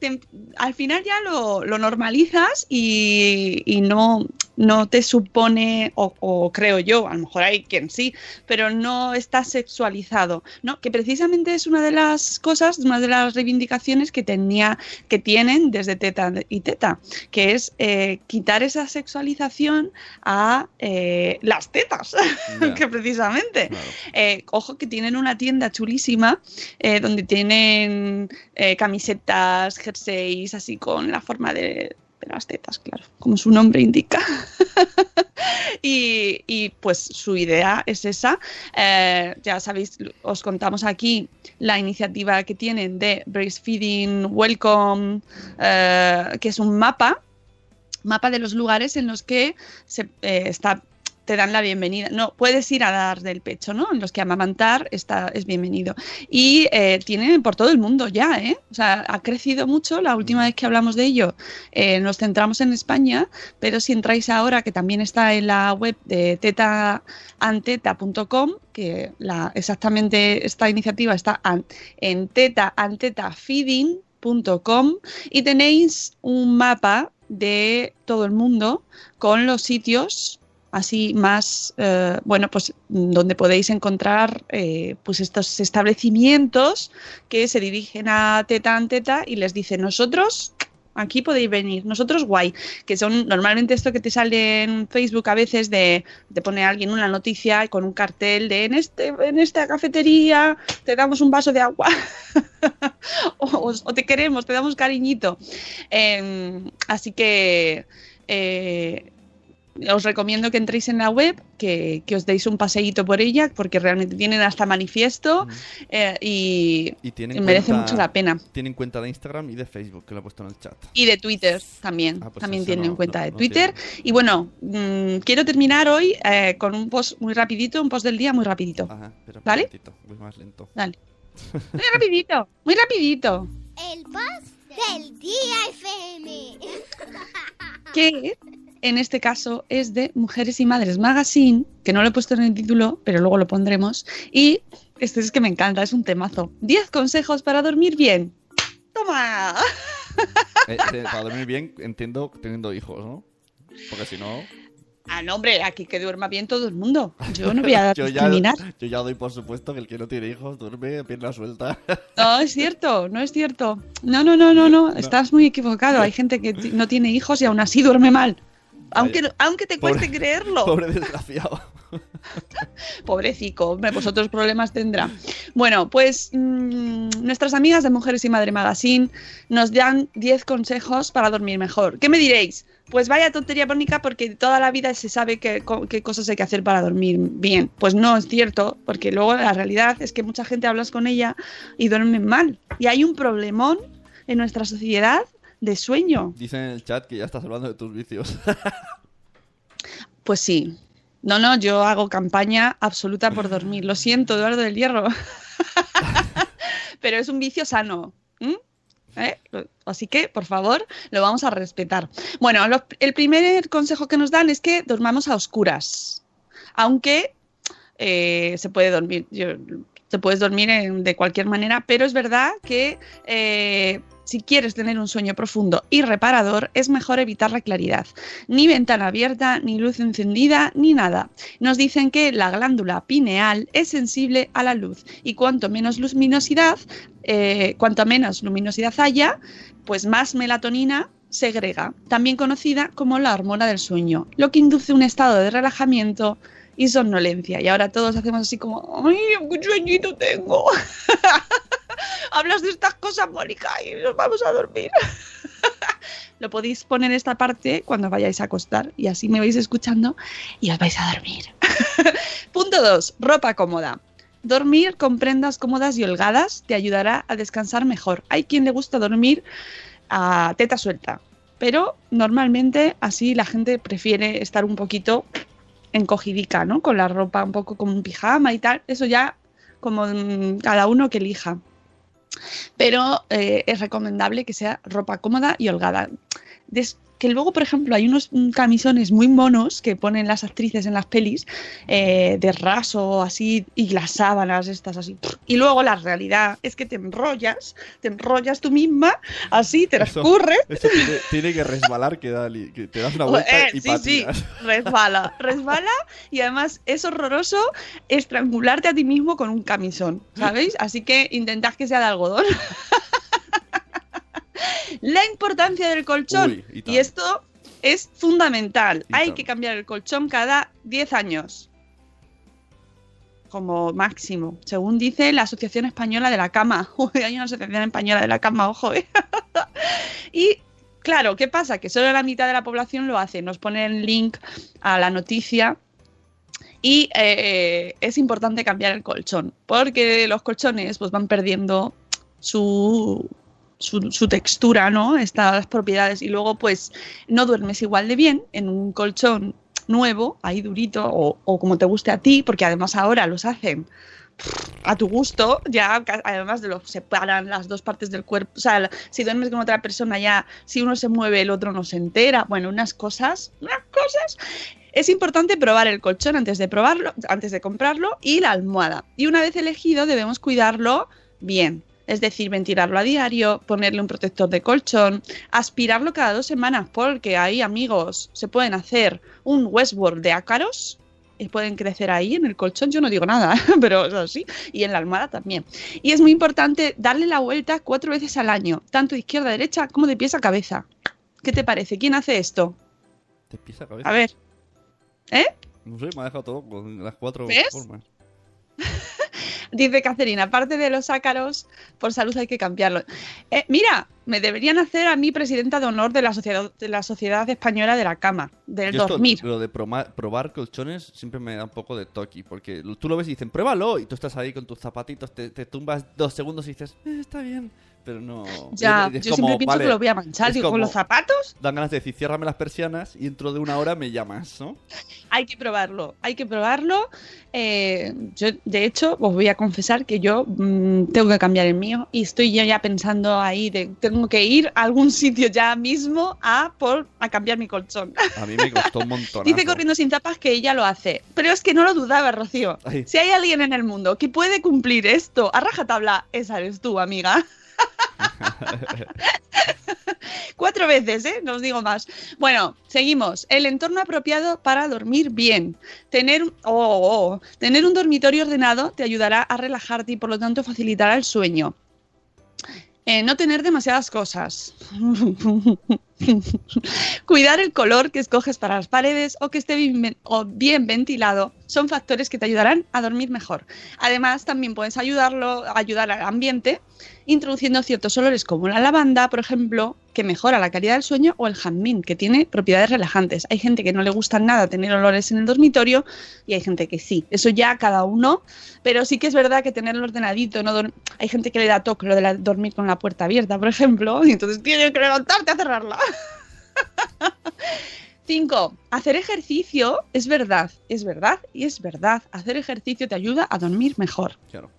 te- al final ya lo, lo normalizas y, y no, no te supone, o, o creo yo, a lo mejor hay quien sí, pero no está sexualizado, ¿no? Que precisamente es una de las cosas, una de las reivindicaciones que tenía, que tienen desde Teta y Teta, que es eh, quitar esa sexualización a eh, las tetas, que precisamente. Claro. Eh, ojo que tienen una tienda chulísima donde tienen camisetas, jerseys, así con la forma de, las tetas, claro, como su nombre indica. y, y, pues su idea es esa. Eh, ya sabéis, os contamos aquí la iniciativa que tienen de Breastfeeding Welcome, eh, que es un mapa mapa de los lugares en los que se eh, está te dan la bienvenida. No, puedes ir a dar del pecho, ¿no? En los que amamantar está, es bienvenido. Y eh, tienen por todo el mundo ya, ¿eh? O sea, ha crecido mucho. La última vez que hablamos de ello eh, nos centramos en España, pero si entráis ahora, que también está en la web de tetaanteta.com, que la, exactamente esta iniciativa está an- en tetaantetafeeding.com y tenéis un mapa de todo el mundo con los sitios así más, eh, bueno, pues donde podéis encontrar eh, pues estos establecimientos que se dirigen a teta en teta y les dicen nosotros aquí podéis venir, nosotros guay, que son normalmente esto que te sale en Facebook a veces de, poner a alguien una noticia con un cartel de en este en esta cafetería te damos un vaso de agua o, te queremos, te damos cariñito. Eh, así que eh, os recomiendo que entréis en la web, que, que os deis un paseíto por ella, porque realmente tienen hasta manifiesto eh, y, Y tienen y merece cuenta- mucho la pena. Tienen cuenta de Instagram y de Facebook, que lo he puesto en el chat. Y de Twitter también. Ah, pues también tienen no- cuenta no- de no Twitter. Y bueno, mm, quiero terminar hoy eh, con un post muy rapidito, un post del día muy rapidito. Ajá, un ¿Vale? momentito, voy más lento. Dale. Muy rapidito, muy rapidito. El post del día FM. que en este caso es de Mujeres y Madres Magazine, que no lo he puesto en el título, pero luego lo pondremos. Y este es que me encanta, es un temazo. 10 consejos para dormir bien. ¡Toma! Eh, eh, para dormir bien, entiendo teniendo hijos, ¿no? Porque si no. Ah, no, hombre, aquí que duerma bien todo el mundo. Yo no voy a yo, ya, yo ya doy por supuesto que el que no tiene hijos duerme a pierna suelta. No, es cierto, no es cierto. No, no, no, no, no. Estás muy equivocado. Hay gente que no tiene hijos y aún así duerme mal. Aunque, Vaya. aunque te cueste Pobre- creerlo. Pobre desgraciado. Pobrecico, hombre, pues otros problemas tendrá. Bueno, pues mm, nuestras amigas de Mujeres y Madre Magazine nos dan 10 consejos para dormir mejor. ¿Qué me diréis? Pues vaya tontería bónica porque toda la vida se sabe qué, qué cosas hay que hacer para dormir bien. Pues no es cierto, porque luego la realidad es que mucha gente hablas con ella y duermen mal. Y hay un problemón en nuestra sociedad de sueño. Dicen en el chat que ya estás hablando de tus vicios. Pues sí. No, no, yo hago campaña absoluta por dormir. Lo siento, Eduardo del Hierro. Pero es un vicio sano. ¿Eh? Así que, por favor, lo vamos a respetar. Bueno, lo- el primer consejo que nos dan es que dormamos a oscuras. Aunque eh, se puede dormir. yo- te puedes dormir en- de cualquier manera, pero es verdad que eh, si quieres tener un sueño profundo y reparador, es mejor evitar la claridad. Ni ventana abierta, ni luz encendida, ni nada. Nos dicen que la glándula pineal es sensible a la luz y cuanto menos luminosidad, eh, cuanto menos luminosidad haya, pues más melatonina segrega, también conocida como la hormona del sueño, lo que induce un estado de relajamiento y somnolencia. Y ahora todos hacemos así como, ¡ay, qué sueñito tengo! Hablas de estas cosas, Mónica, y nos vamos a dormir. Lo podéis poner esta parte cuando vayáis a acostar y así me vais escuchando y os vais a dormir. Punto 2. Ropa cómoda. Dormir con prendas cómodas y holgadas te ayudará a descansar mejor. Hay quien le gusta dormir a teta suelta, pero normalmente así la gente prefiere estar un poquito encogidica, ¿no? Con la ropa un poco como un pijama y tal. Eso ya como cada uno que elija. Pero eh, es recomendable que sea ropa cómoda y holgada. Que luego, por ejemplo, hay unos camisones muy monos que ponen las actrices en las pelis eh, de raso así y las sábanas estas así. Y luego la realidad es que te enrollas, te enrollas tú misma, así, te las curres. Eso tiene, tiene que resbalar, que, da que te das una vuelta Eh, y sí, sí, resbala, resbala y además es horroroso estrangularte a ti mismo con un camisón, ¿sabéis? Así que intentad que sea de algodón. La importancia del colchón. Uy, y esto es fundamental. Y Hay que cambiar el colchón cada 10 años. Como máximo, según dice la Asociación Española de la Cama. Uy, hay una Asociación Española de la Cama, ojo. ¿eh? y claro, ¿qué pasa? Que solo la mitad de la población lo hace. Nos pone el link a la noticia y eh, es importante cambiar el colchón, porque los colchones pues, van perdiendo su, su, textura, ¿no? Estas propiedades, y luego pues no duermes igual de bien en un colchón nuevo, ahí durito, o, como te guste a ti, porque además ahora los hacen a tu gusto, ya además de lo separan las dos partes del cuerpo, o sea, si duermes con otra persona ya, si uno se mueve el otro no se entera, bueno, unas cosas, unas cosas. Es importante probar el colchón antes de probarlo, antes de comprarlo y la almohada. Y una vez elegido debemos cuidarlo bien. Es decir, ventilarlo a diario, ponerle un protector de colchón, aspirarlo cada dos semanas, porque ahí, amigos, se pueden hacer un Westworld de ácaros y pueden crecer ahí en el colchón. Yo no digo nada, pero es así. Y en la almohada también. Y es muy importante darle la vuelta cuatro veces al año, tanto de izquierda a derecha como de pies a cabeza. ¿Qué te parece? ¿Quién hace esto? Te pisa la cabeza. A ver. ¿Eh? No sé, me ha dejado todo con las cuatro ¿Ves? formas. Dice Cacerina, aparte de los ácaros, por salud hay que cambiarlo. Eh, mira, me deberían hacer a mí presidenta de honor de la Sociedad, de la sociedad Española de la Cama, del Yo esto, dormir. lo de probar colchones siempre me da un poco de toqui, porque tú lo ves y dicen, pruébalo, y tú estás ahí con tus zapatitos, te, te tumbas dos segundos y dices, "Eh, está bien, pero no... Ya, es- es yo como, siempre pienso vale, que lo voy a manchar. Digo, ¿con como- los zapatos? Dan ganas de decir, ciérrame las persianas y dentro de una hora me llamas, ¿no? Hay que probarlo, hay que probarlo. Eh, yo, de hecho, os voy a confesar que yo mm, tengo que cambiar el mío y estoy yo ya pensando ahí de tengo que ir a algún sitio ya mismo a por a cambiar mi colchón. A mí me costó un montón. Dice corriendo sin zapas que ella lo hace, pero es que no lo dudaba, Rocío. Ay. Si hay alguien en el mundo que puede cumplir esto a rajatabla, esa eres tú, amiga. Cuatro veces, ¿eh? No os digo más. Bueno, seguimos. El entorno apropiado para dormir bien. Tener, oh, oh, oh. Tener un dormitorio ordenado te ayudará a relajarte y por lo tanto facilitará el sueño. Eh, no tener demasiadas cosas. Cuidar el color que escoges para las paredes o que esté bien, o bien ventilado son factores que te ayudarán a dormir mejor. Además, también puedes ayudarlo, ayudar al ambiente introduciendo ciertos olores como la lavanda, por ejemplo, que mejora la calidad del sueño, o el jazmín, que tiene propiedades relajantes. Hay gente que no le gusta nada tener olores en el dormitorio y hay gente que sí. Eso ya cada uno, pero sí que es verdad que tenerlo ordenadito, no hay gente que le da toque lo de dormir con la puerta abierta, por ejemplo, y entonces tienes que levantarte a cerrarla. 5. Hacer ejercicio es verdad, es verdad y es verdad. Hacer ejercicio te ayuda a dormir mejor. Claro.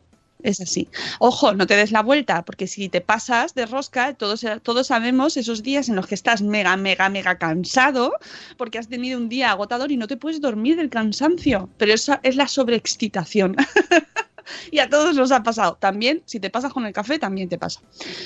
Es así. Ojo, no te des la vuelta, porque si te pasas de rosca, todos, todos sabemos esos días en los que estás mega, mega, mega cansado, porque has tenido un día agotador y no te puedes dormir del cansancio. Pero esa es la sobreexcitación. y a todos nos ha pasado. También, si te pasas con el café, también te pasa.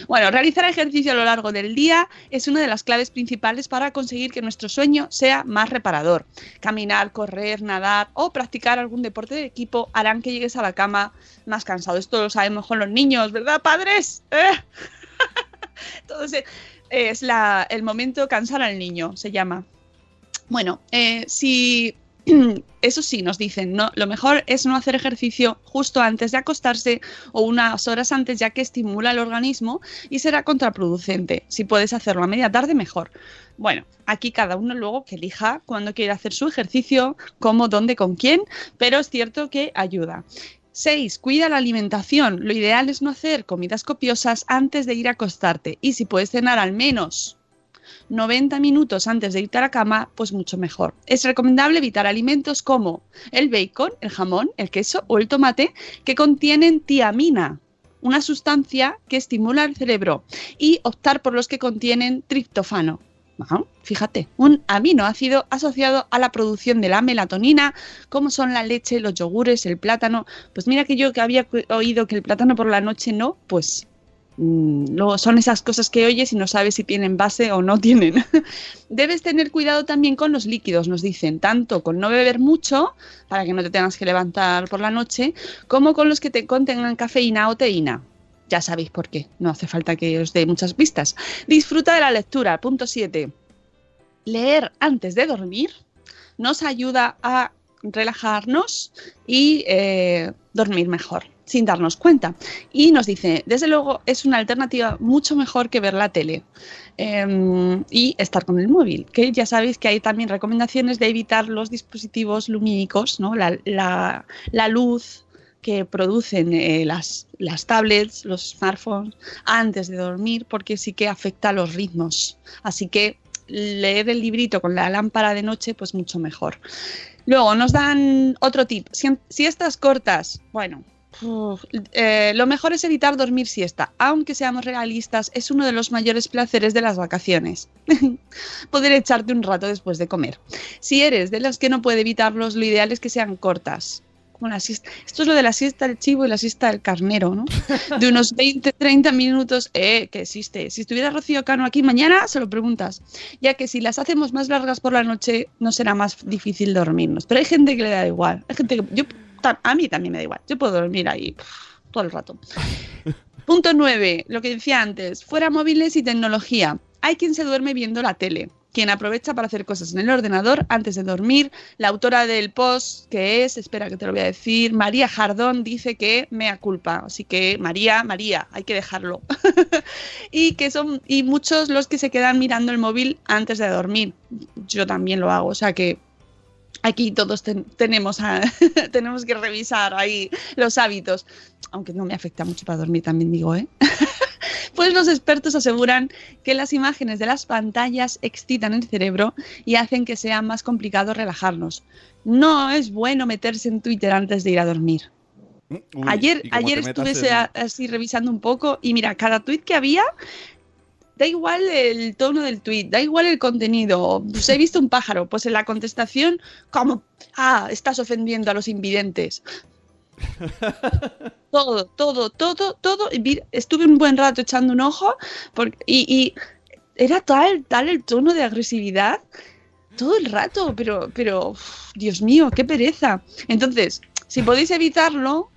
Bueno, realizar ejercicio a lo largo del día es una de las claves principales para conseguir que nuestro sueño sea más reparador. Caminar, correr, nadar o practicar algún deporte de equipo harán que llegues a la cama más cansado. Esto lo sabemos con los niños, ¿verdad, padres? ¿Eh? Es la- el momento cansar al niño, se llama. Bueno, eh, si eso sí, nos dicen, no, lo mejor es no hacer ejercicio justo antes de acostarse o unas horas antes, ya que estimula el organismo y será contraproducente. Si puedes hacerlo a media tarde, mejor. Bueno, aquí cada uno luego que elija cuándo quiere hacer su ejercicio, cómo, dónde, con quién, pero es cierto que ayuda. 6. Cuida la alimentación. Lo ideal es no hacer comidas copiosas antes de ir a acostarte y si puedes cenar al menos 90 minutos antes de irte a la cama, pues mucho mejor. Es recomendable evitar alimentos como el bacon, el jamón, el queso o el tomate que contienen tiamina, una sustancia que estimula el cerebro, y optar por los que contienen triptofano. Fíjate, un aminoácido asociado a la producción de la melatonina, como son la leche, los yogures, el plátano. Pues mira que yo que había oído que el plátano por la noche no, pues luego son esas cosas que oyes y no sabes si tienen base o no tienen. Debes tener cuidado también con los líquidos, nos dicen, tanto con no beber mucho, para que no te tengas que levantar por la noche, como con los que te contengan cafeína o teína. Ya sabéis por qué, no hace falta que os dé muchas pistas. Disfruta de la lectura. Punto 7. Leer antes de dormir nos ayuda a relajarnos y eh, dormir mejor, sin darnos cuenta. Y nos dice, desde luego, es una alternativa mucho mejor que ver la tele eh, y estar con el móvil, que ya sabéis que hay también recomendaciones de evitar los dispositivos lumínicos, ¿no? la, la- luz que producen eh, las, las tablets, los smartphones, antes de dormir, porque sí que afecta a los ritmos. Así que leer el librito con la lámpara de noche, pues mucho mejor. Luego nos dan otro tip. Si- Siestas cortas, bueno, uf, eh, lo mejor es evitar dormir siesta. Aunque seamos realistas, es uno de los mayores placeres de las vacaciones. Poder echarte un rato después de comer. Si eres de los que no puede evitarlos, lo ideal es que sean cortas. Como la siesta. Esto es lo de la siesta del chivo y la siesta del carnero, ¿no? De unos 20, 30 minutos, eh, que existe. Si estuviera Rocío Cano aquí mañana, se lo preguntas. Ya que si las hacemos más largas por la noche, no será más difícil dormirnos. Pero hay gente que le da igual. Hay gente que. Yo, a mí también me da igual. Yo puedo dormir ahí todo el rato. Punto 9. Lo que decía antes. Fuera móviles y tecnología. Hay quien se duerme viendo la tele. Quien aprovecha para hacer cosas en el ordenador antes de dormir. La autora del post, que es, espera que te lo voy a decir, María Jardón, dice que mea culpa. Así que María, María, hay que dejarlo. y que son y muchos los que se quedan mirando el móvil antes de dormir. Yo también lo hago, o sea que aquí todos ten- tenemos a- tenemos que revisar ahí los hábitos, aunque no me afecta mucho para dormir también digo, ¿eh? Pues los expertos aseguran que las imágenes de las pantallas excitan el cerebro y hacen que sea más complicado relajarnos. No es bueno meterse en Twitter antes de ir a dormir. Uy, ayer ayer estuve en- así revisando un poco y mira, cada tweet que había, da igual el tono del tweet, da igual el contenido. Pues he visto un pájaro, pues en la contestación, como, ah, estás ofendiendo a los invidentes. todo, todo, todo, todo. Estuve un buen rato echando un ojo porque, y, y era tal, tal el tono de agresividad todo el rato, pero, pero, uf, Dios mío, qué pereza. Entonces, si podéis evitarlo,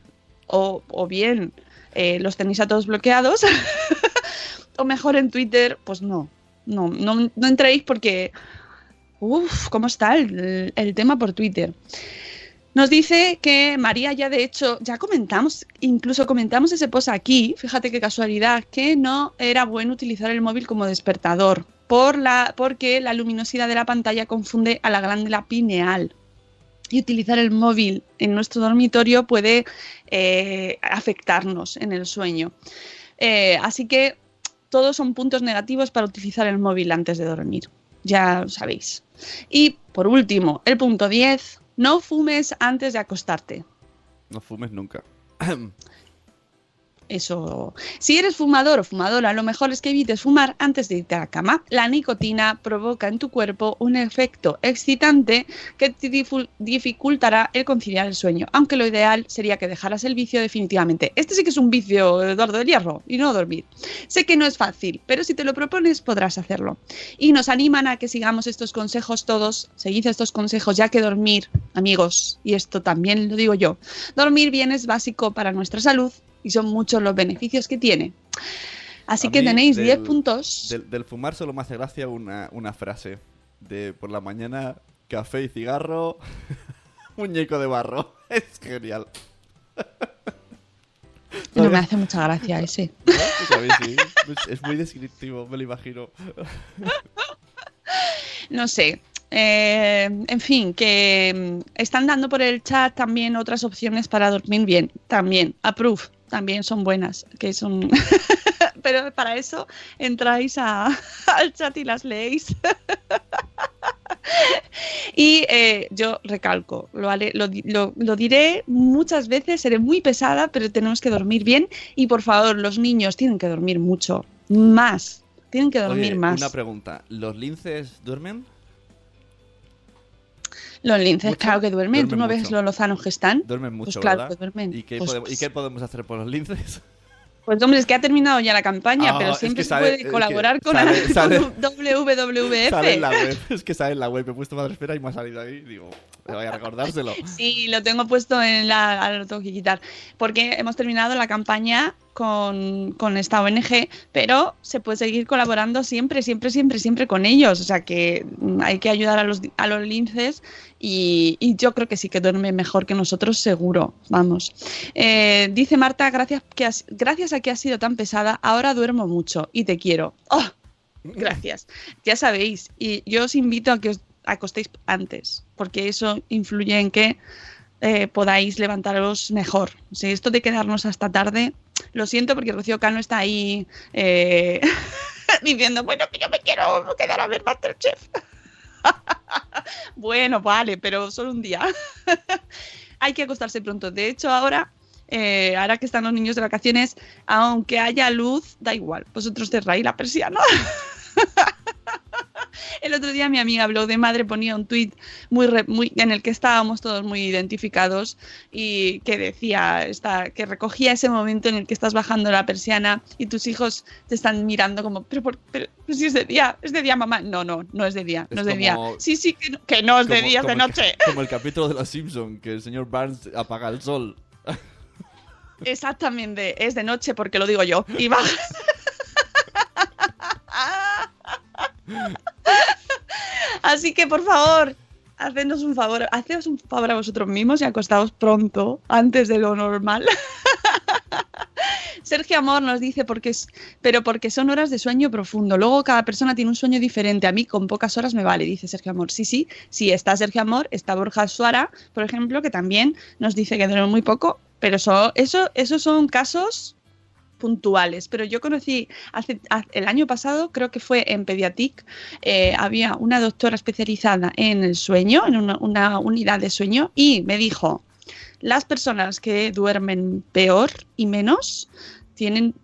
o, o bien eh, los tenéis a todos bloqueados, o mejor en Twitter, pues no, no, no, no entréis porque, uff, ¿cómo está el, tema por Twitter? Nos dice que María ya de hecho, ya comentamos, incluso comentamos ese post aquí, fíjate qué casualidad, que no era bueno utilizar el móvil como despertador, por la, porque la luminosidad de la pantalla confunde a la glándula pineal. Y utilizar el móvil en nuestro dormitorio puede eh, afectarnos en el sueño. Eh, así que todos son puntos negativos para utilizar el móvil antes de dormir. Ya lo sabéis. Y por último, el punto 10, no fumes antes de acostarte. No fumes nunca. Eso. Si eres fumador o fumadora, lo mejor es que evites fumar antes de irte a la cama. La nicotina provoca en tu cuerpo un efecto excitante que te dificultará el conciliar el sueño, aunque lo ideal sería que dejaras el vicio definitivamente. Este sí que es un vicio, Eduardo del Hierro, y no dormir. Sé que no es fácil, pero si te lo propones podrás hacerlo. Y nos animan a que sigamos estos consejos todos, seguid estos consejos, ya que dormir, amigos, y esto también lo digo yo, dormir bien es básico para nuestra salud y son muchos los beneficios que tiene. Así A que tenéis del- 10 puntos. Del, del fumar solo me hace gracia una, una frase de por la mañana, café y cigarro, muñeco de barro. Es genial. No me hace mucha gracia ese. ¿No? Pues a mí sí. Es- Es muy descriptivo, me lo imagino. No sé. Eh, en fin, que mm, están dando por el chat también otras opciones para dormir bien. También, approve, también son buenas. Que son. Pero para eso entráis a- al chat y las leéis. y eh, yo recalco, lo, lo lo- lo diré muchas veces, seré muy pesada, pero tenemos que dormir bien. Y por favor, los niños tienen que dormir mucho, más Tienen que dormir Oye, más. una pregunta. ¿Los linces duermen? Los linces, ¿Mucho? claro que duermen. ¿Tú Duermen no ves mucho. lo lozanos que están? Duermen mucho, Pues claro ¿verdad? que duermen. ¿Y qué, Pues- podemos, ¿Y qué podemos hacer por los linces? Pues hombre, es que ha terminado ya la campaña, Ah, pero siempre se puede colaborar con, sale- sale- con WWF. Sale en la web. Es que sale en la web. Me he puesto madre espera y me ha salido ahí. Digo, me voy a recordárselo. Sí, lo tengo puesto en la. Ahora lo tengo que quitar. Porque hemos terminado la campaña con, esta ONG, pero se puede seguir colaborando siempre, siempre, siempre, siempre con ellos. O sea que mm, hay que ayudar a los, linces y, y yo creo que sí que duerme mejor que nosotros, seguro. Vamos. Eh, dice Marta, gracias, que has- gracias a que has sido tan pesada, ahora duermo mucho y te quiero. ¡Oh! Gracias. Ya sabéis, y yo os invito a que os acostéis antes, porque eso influye en que eh, podáis levantaros mejor. O sea, esto de quedarnos hasta tarde, lo siento porque Rocío Cano está ahí eh, diciendo, bueno, que yo me quiero quedar a ver Masterchef. bueno, vale, pero solo un día. Hay que acostarse pronto. De hecho, ahora, eh, ahora que están los niños de vacaciones, aunque haya luz, da igual. Vosotros cerráis la persiana. El otro día mi amiga Blog de Madre ponía un tuit muy, re- muy, en el que estábamos todos muy identificados y que decía, esta, que recogía ese momento en el que estás bajando la persiana y tus hijos te están mirando como, pero, pero, pero si es de día, es de día mamá. No, no, no es de día, no Es de día. Sí, sí, que no, que no es de día, es de el- noche. Como el capítulo de Los Simpson que el señor Barnes apaga el sol. Exactamente, es de noche porque lo digo yo. Y bajas. Así que por favor, hacednos un favor, haceos un favor a vosotros mismos y acostaos pronto, antes de lo normal. Sergio Amor nos dice porque es, pero porque son horas de sueño profundo. Luego cada persona tiene un sueño diferente. A mí con pocas horas me vale, dice Sergio Amor. Sí, sí, sí, está Sergio Amor, está Borja Suara, por ejemplo, que también nos dice que duerme muy poco, pero eso, eso, esos son casos puntuales. Pero yo conocí hace, ha- el año pasado, creo que fue en Pediatic, eh, había una doctora especializada en el sueño, en una, una unidad de sueño, y me dijo, las personas que duermen peor y menos tienen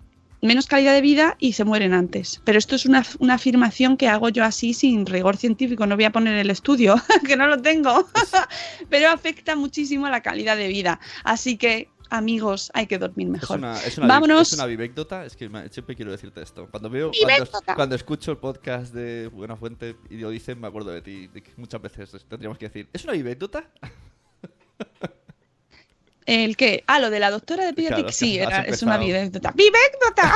menos calidad de vida y se mueren antes. Pero esto es una, una afirmación que hago yo así sin rigor científico. No voy a poner el estudio, que no lo tengo, pero afecta muchísimo a la calidad de vida. Así que, amigos, hay que dormir Es mejor. una, es una, Vámonos. Es una vivécdota. Es que siempre quiero decirte esto. Cuando veo, cuando, escucho el podcast de Buena Fuente y lo dicen, me acuerdo de ti. de que muchas veces tendríamos que decir, ¿es una vivécdota? ¿El qué? Ah, lo de la doctora de Pediatric, Claro, es sí, era, es una empezado. vivécdota.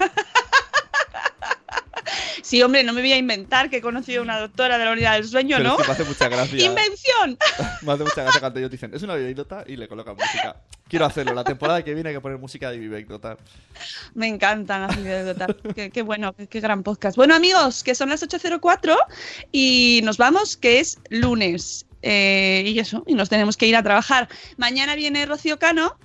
Sí, hombre, no me voy a inventar que he conocido a una doctora de la unidad del sueño, Pero ¿no? es que me hace mucha gracia. ¡Invención! Me hace mucha gracia cuando ellos dicen, es una vivécdota y le colocan música. Quiero hacerlo. La temporada que viene hay que poner música de vivécdota. Me encantan las vivécdotas. qué, qué bueno, qué, qué gran podcast. Bueno, amigos, que son las 8.04 y nos vamos, que es lunes. Eh, y eso, y nos tenemos que ir a trabajar. Mañana viene Rocío Cano.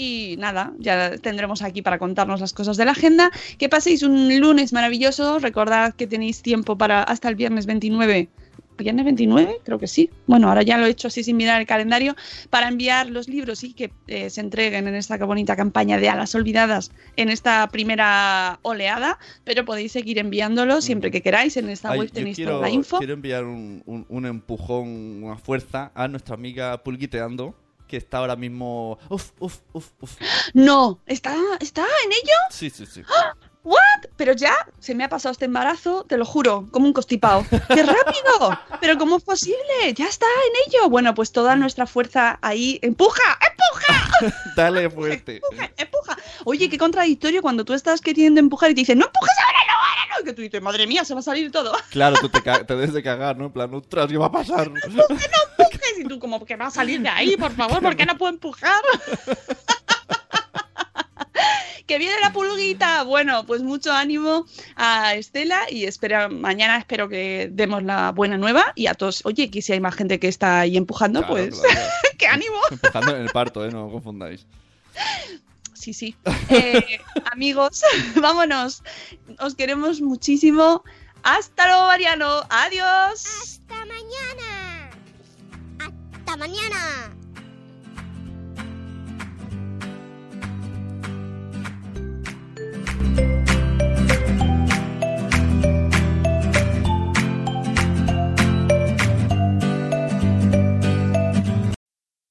Y nada, ya tendremos aquí para contarnos las cosas de la agenda. Que paséis un lunes maravilloso. Recordad que tenéis tiempo para hasta el viernes 29. ¿Viernes 29? Creo que sí. Bueno, ahora ya lo he hecho así sin mirar el calendario. Para enviar los libros y que eh, se entreguen en esta bonita campaña de Alas Olvidadas en esta primera oleada. Pero podéis seguir enviándolos siempre que queráis. En esta Ay, web tenéis quiero, toda la info. quiero enviar un, un- un empujón, una fuerza a nuestra amiga Pulguiteando, que está ahora mismo... Uf, uf, uf, uf. No, ¿está, ¿está en ello? Sí, sí, sí. ¿What? Pero ya se me ha pasado este embarazo, te lo juro, como un constipado. ¡Qué rápido! ¿Pero cómo es posible? Ya está en ello. Bueno, pues toda nuestra fuerza ahí. ¡Empuja! ¡Empuja! Dale fuerte. ¡Empuja! ¡Empuja! Oye, qué contradictorio cuando tú estás queriendo empujar y te dicen, ¡no empujes ahora, no, ahora no! Y que tú dices, madre mía, se va a salir todo. Claro, tú te, te debes de cagar, ¿no? En plan, ostras, ¿qué va a pasar? empujes. Y tú, como que va a salir de ahí, por favor, ¿por qué no puedo empujar? Que viene la pulguita. Bueno, pues mucho ánimo a Estela y espera, mañana espero que demos la buena nueva y a todos. Oye, que si hay más gente que está ahí empujando, Claro, pues claro. qué ánimo. Empezando en el parto, ¿eh? No confundáis. Sí, sí. Eh, amigos, vámonos. Os queremos muchísimo. Hasta luego, Mariano. Adiós. Hasta mañana. Hasta mañana.